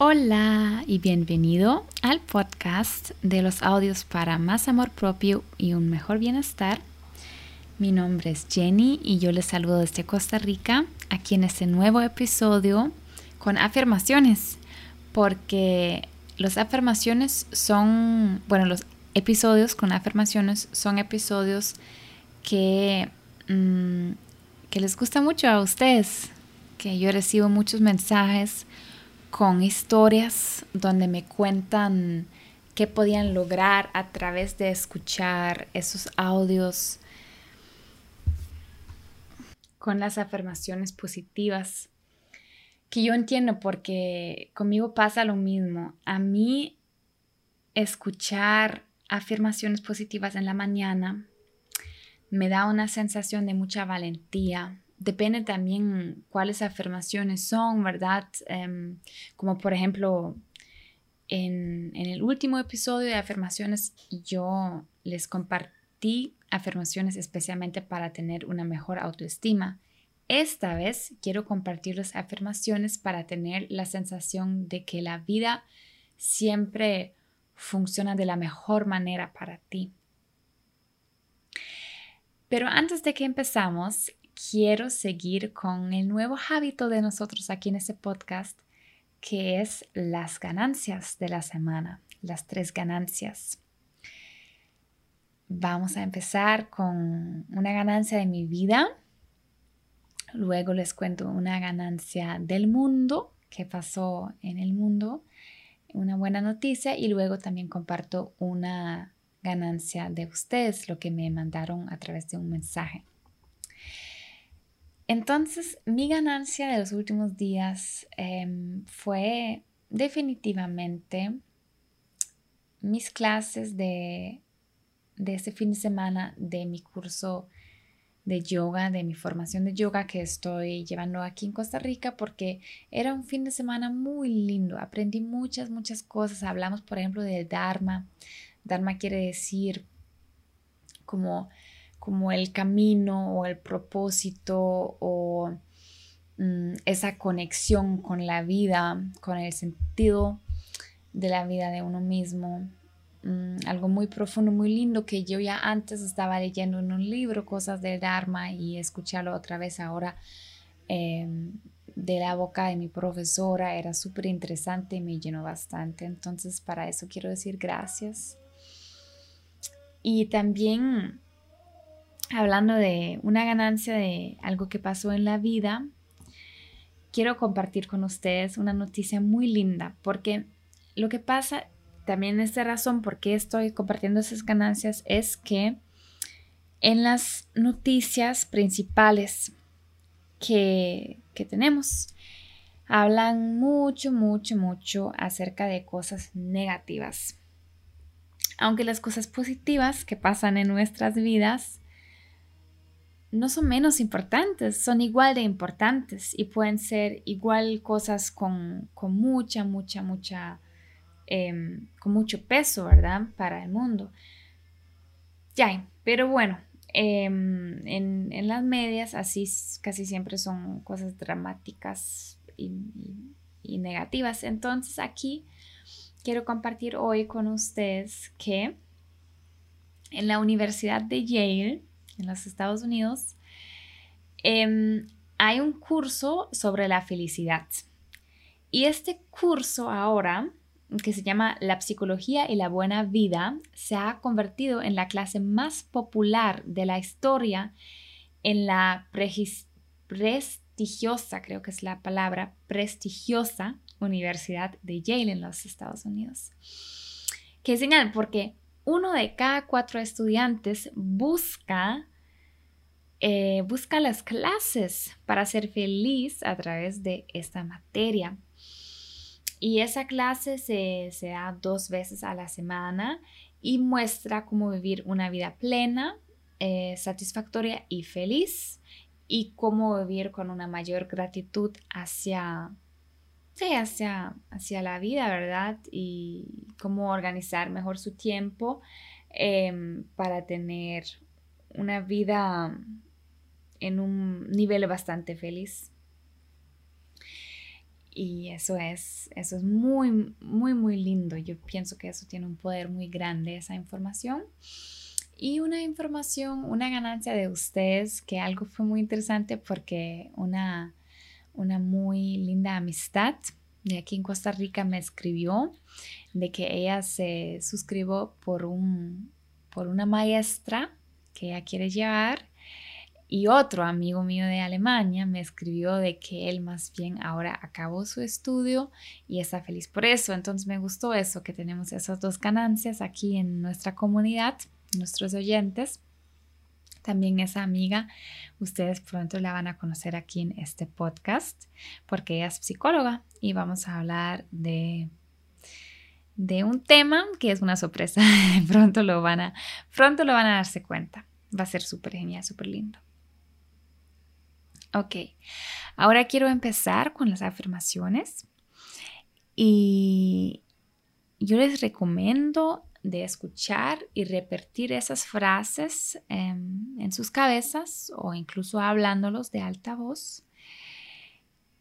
Hola y bienvenido al podcast de los audios para más amor propio y un mejor bienestar. Mi nombre es Jenny y yo les saludo desde Costa Rica aquí en este nuevo episodio con afirmaciones porque las afirmaciones son, bueno, los episodios con afirmaciones son episodios que, mm, que les gusta mucho a ustedes, que yo recibo muchos mensajes con historias donde me cuentan qué podían lograr a través de escuchar esos audios con las afirmaciones positivas que yo entiendo porque conmigo pasa lo mismo. A mí escuchar afirmaciones positivas en la mañana me da una sensación de mucha valentía, depende también cuáles afirmaciones son, ¿verdad? Em, como por ejemplo, en, en, el último episodio de afirmaciones yo les compartí afirmaciones especialmente para tener una mejor autoestima. Esta vez quiero compartir las afirmaciones para tener la sensación de que la vida siempre funciona de la mejor manera para ti. Pero antes de que empezamos, quiero seguir con el nuevo hábito de nosotros aquí en este podcast, que es las ganancias de la semana, las tres ganancias. Vamos a empezar con una ganancia de mi vida. Luego les cuento una ganancia del mundo, que pasó en el mundo, una buena noticia. Y luego también comparto una ganancia de ustedes, lo que me mandaron a través de un mensaje. Entonces, mi ganancia de los últimos días em, fue definitivamente mis clases de, de este fin de semana de mi curso de yoga, de mi formación de yoga que estoy llevando aquí en Costa Rica porque era un fin de semana muy lindo. Aprendí muchas, muchas cosas. Hablamos, por ejemplo, del Dharma. Dharma quiere decir como como el camino o el propósito o mm, esa conexión con la vida, con el sentido de la vida de uno mismo. Mm, algo muy profundo, muy lindo que yo ya antes estaba leyendo en un libro, cosas del Dharma, y escucharlo otra vez ahora em, de la boca de mi profesora era súper interesante y me llenó bastante. Entonces, para eso quiero decir gracias. Y también hablando de una ganancia de algo que pasó en la vida, quiero compartir con ustedes una noticia muy linda, porque lo que pasa, también esta razón por qué estoy compartiendo esas ganancias es que en las noticias principales que, que tenemos, hablan mucho, mucho, mucho acerca de cosas negativas. Aunque las cosas positivas que pasan en nuestras vidas no son menos importantes, son igual de importantes y pueden ser igual cosas con, mucha, mucha, mucha, em, con mucho peso, ¿verdad? Para el mundo. Ya, pero bueno, em, en, las medias así casi siempre son cosas dramáticas y, y negativas. Entonces aquí quiero compartir hoy con ustedes que en la Universidad de Yale, en los Estados Unidos, em, hay un curso sobre la felicidad. Y este curso ahora, que se llama La psicología y la buena vida, se ha convertido en la clase más popular de la historia en la prestigiosa, creo que es la palabra, prestigiosa Universidad de Yale en los Estados Unidos. Qué señal, porque uno de cada cuatro estudiantes busca, eh, busca las clases para ser feliz a través de esta materia. Y esa clase se, da dos veces a la semana y muestra cómo vivir una vida plena, eh, satisfactoria y feliz y cómo vivir con una mayor gratitud hacia hacia, hacia la vida, ¿verdad? Y cómo organizar mejor su tiempo em, para tener una vida en un nivel bastante feliz. y eso es, eso es muy, muy, muy lindo. Yo pienso que eso tiene un poder muy grande, esa información. Y una información, una ganancia de ustedes, que algo fue muy interesante porque una, una muy linda amistad de aquí en Costa Rica me escribió de que ella se suscribió por, un, por una maestra que ella quiere llevar y otro amigo mío de Alemania me escribió de que él más bien ahora acabó su estudio y está feliz por eso. Entonces me gustó eso, que tenemos esas dos ganancias aquí en nuestra comunidad, nuestros oyentes. También esa amiga, ustedes pronto la van a conocer aquí en este podcast porque ella es psicóloga y vamos a hablar de de un tema que es una sorpresa. pronto lo van a pronto lo van a darse cuenta. Va a ser súper genial, súper lindo. Ok, ahora quiero empezar con las afirmaciones y yo les recomiendo de escuchar y repetir esas frases en sus cabezas o incluso hablándolos de alta voz,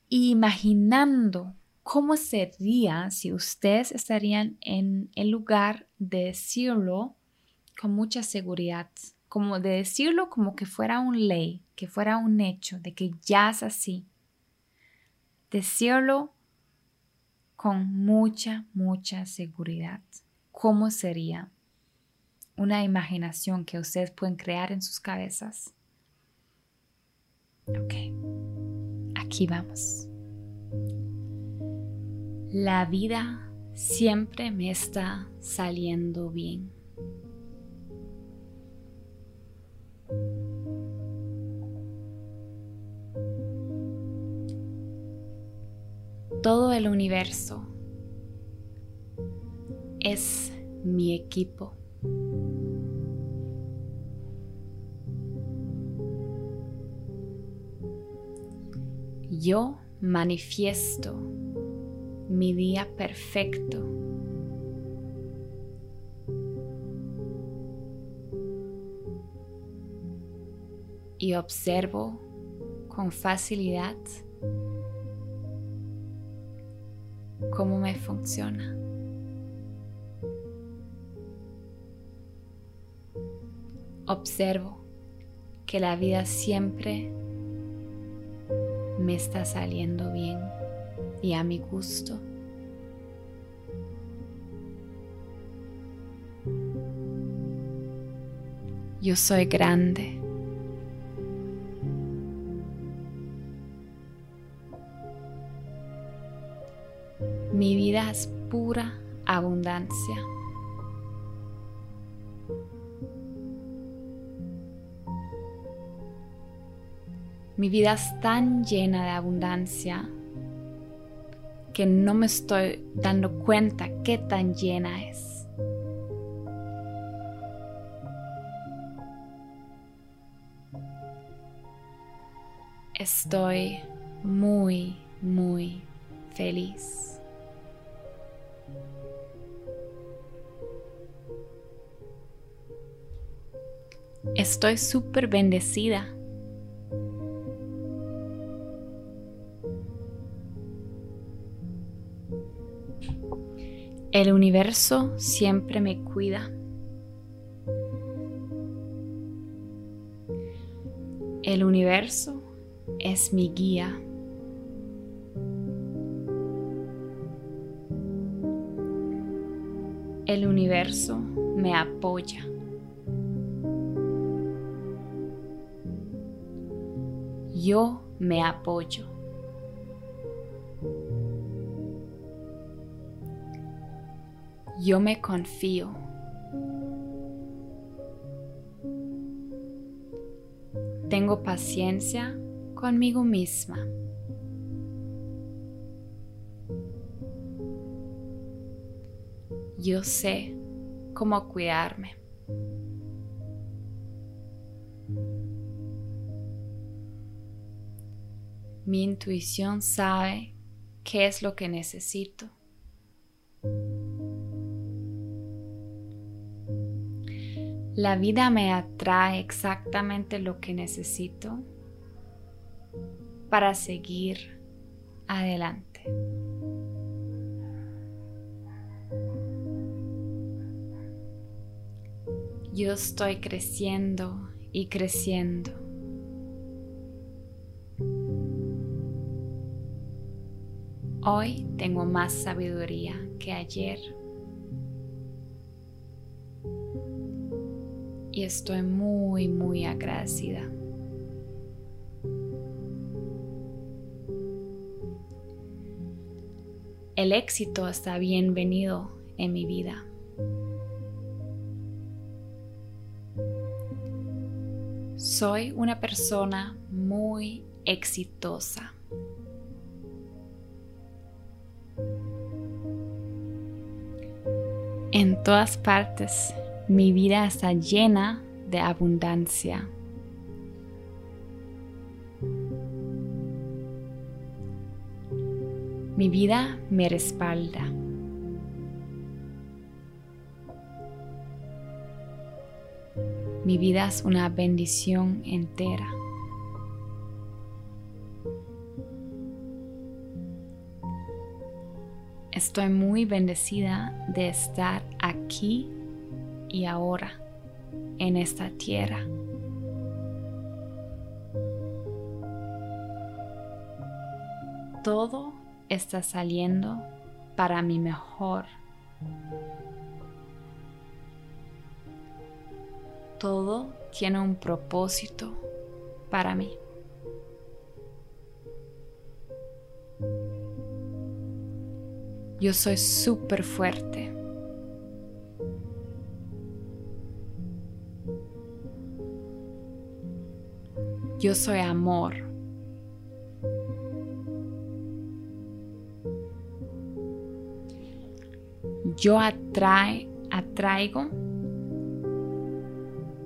imaginando cómo sería si ustedes estarían en el lugar de decirlo con mucha seguridad, como de decirlo como que fuera un ley, que fuera un hecho, de que ya es así. Decirlo con mucha, mucha seguridad. ¿Cómo sería? Una imaginación que ustedes pueden crear en sus cabezas. Ok, aquí vamos. La vida siempre me está saliendo bien. Todo el universo es mi equipo. Yo manifiesto mi día perfecto. Y observo con facilidad cómo me funciona. Observo que la vida siempre me está saliendo bien y a mi gusto. Yo soy grande. Mi vida es pura abundancia. Mi vida es tan llena de abundancia que no me estoy dando cuenta qué tan llena es. Estoy muy, muy feliz. Estoy súper bendecida. El universo siempre me cuida. El universo es mi guía. El universo me apoya. Yo me apoyo. Yo me confío. Tengo paciencia conmigo misma. Yo sé cómo cuidarme. Mi intuición sabe qué es lo que necesito. La vida me atrae exactamente lo que necesito para seguir adelante. Yo estoy creciendo y creciendo. Hoy tengo más sabiduría que ayer. Y estoy muy, muy agradecida. El éxito está bienvenido en mi vida. Soy una persona muy exitosa. En todas partes mi vida está llena de abundancia. Mi vida me respalda. Mi vida es una bendición entera. Estoy muy bendecida de estar aquí y ahora en esta tierra. Todo está saliendo para mi mejor. Todo tiene un propósito para mí. Yo soy súper fuerte. Yo soy amor. Yo atrae, atraigo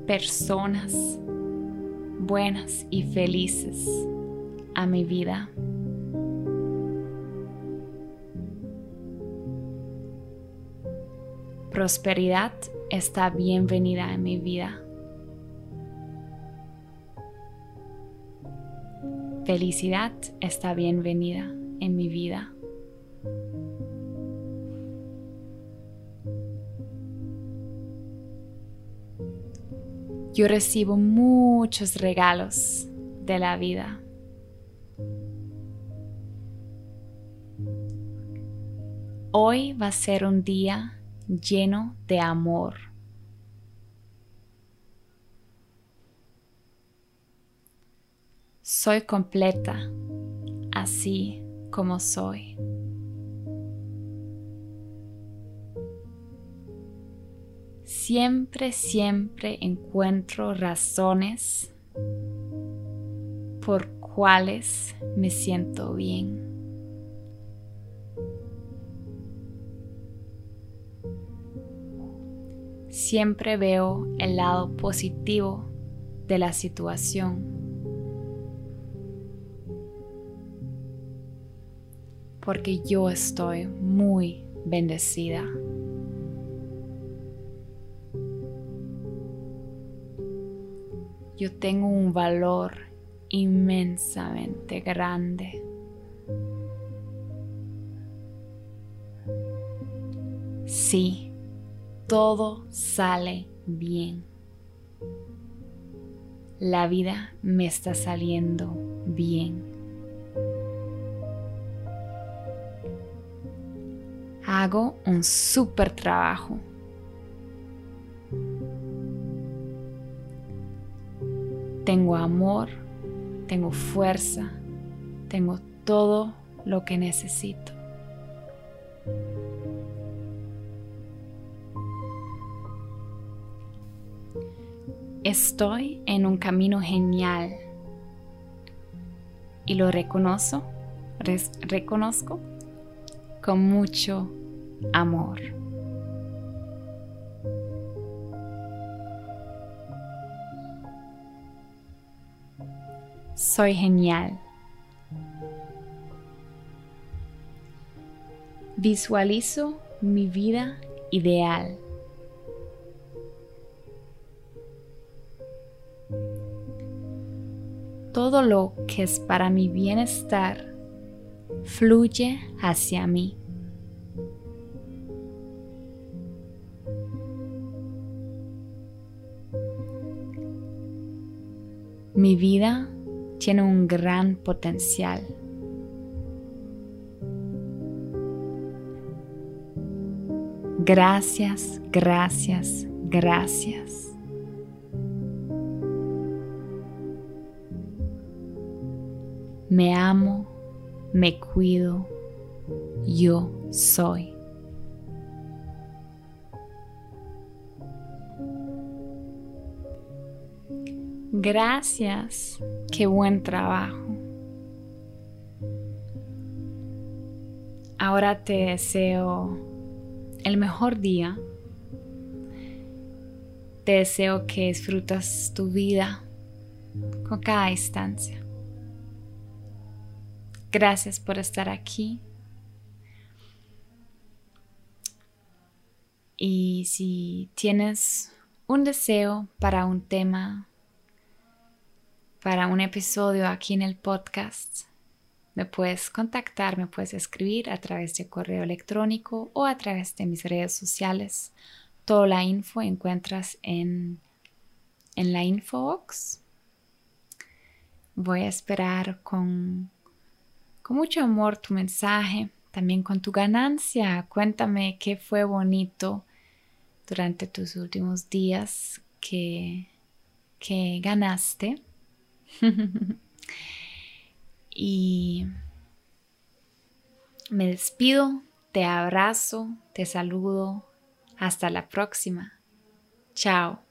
personas buenas y felices a mi vida. Prosperidad está bienvenida en mi vida. Felicidad está bienvenida en mi vida. Yo recibo muchos regalos de la vida. Hoy va a ser un día lleno de amor. Soy completa, así como soy. Siempre, siempre encuentro razones por cuales me siento bien. Siempre veo el lado positivo de la situación. Porque yo estoy muy bendecida. Yo tengo un valor inmensamente grande. Sí todo sale bien. La vida me está saliendo bien. Hago un súper trabajo. Tengo amor, tengo fuerza, tengo todo lo que necesito. Estoy en un camino genial y lo reconozco, reconozco con mucho amor. Soy genial. Visualizo mi vida ideal. todo lo que es para mi bienestar fluye hacia mí. Mi vida tiene un gran potencial. Gracias, gracias, gracias. Me amo, me cuido, yo soy. Gracias, qué buen trabajo. Ahora te deseo el mejor día. Te deseo que disfrutas tu vida con cada instancia. Gracias por estar aquí. Y si tienes un deseo para un tema para un episodio aquí en el podcast, me puedes contactar, me puedes escribir a través de correo electrónico o a través de mis redes sociales. Toda la info encuentras en, en la infobox. Voy a esperar con, con mucho amor tu mensaje, también con tu ganancia. Cuéntame qué fue bonito durante tus últimos días que, que ganaste y me despido, te abrazo, te saludo. Hasta la próxima. Chao.